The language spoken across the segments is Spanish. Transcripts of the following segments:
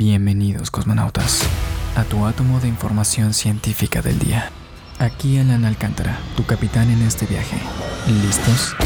Bienvenidos cosmonautas a tu átomo de información científica del día. Aquí Alan Alcántara, tu capitán en este viaje. ¿Listos?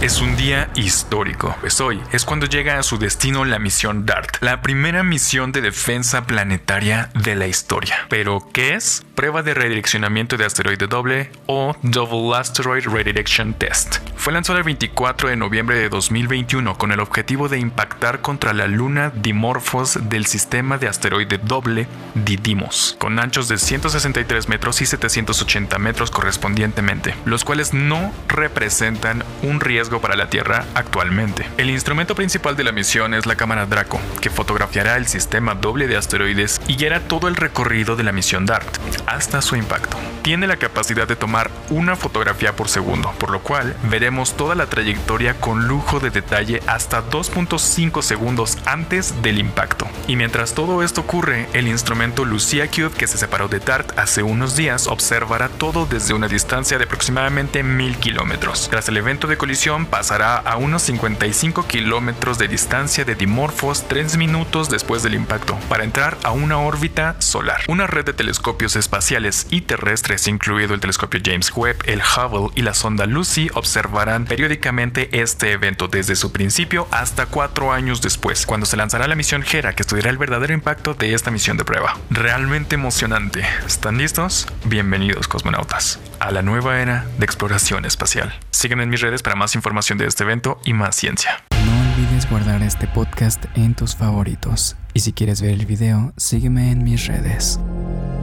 Es un día histórico, pues hoy es cuando llega a su destino la misión DART, la primera misión de defensa planetaria de la historia. Pero, ¿qué es? Prueba de redireccionamiento de asteroide doble o Double Asteroid Redirection Test. Fue lanzada el 24 de noviembre de 2021 con el objetivo de impactar contra la luna Dimorphos del sistema de asteroide doble Didymos, con anchos de 163 metros y 780 metros correspondientemente, los cuales no representan un riesgo para la Tierra actualmente. El instrumento principal de la misión es la cámara Draco, que fotografiará el sistema doble de asteroides y guiará todo el recorrido de la misión DART hasta su impacto. Tiene la capacidad de tomar una fotografía por segundo, por lo cual veremos toda la trayectoria con lujo de detalle hasta 2.5 segundos antes del impacto. Y mientras todo esto ocurre, el instrumento Lucia Cube que se separó de DART hace unos días observará todo desde una distancia de aproximadamente 1000 kilómetros. Tras el evento de colisión, pasará a unos 55 kilómetros de distancia de Dimorphos 3 minutos después del impacto para entrar a una órbita solar. Una red de telescopios espaciales y terrestres, incluido el telescopio James Webb, el Hubble y la sonda Lucy, observarán periódicamente este evento desde su principio hasta cuatro años después, cuando se lanzará la misión Hera que estudiará el verdadero impacto de esta misión de prueba. Realmente emocionante. ¿Están listos? Bienvenidos cosmonautas a la nueva era de exploración espacial. Sígueme en mis redes para más información de este evento y más ciencia. No olvides guardar este podcast en tus favoritos. Y si quieres ver el video, sígueme en mis redes.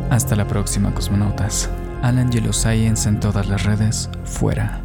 Hasta la próxima, cosmonautas. Alan Yellow Science en todas las redes, fuera.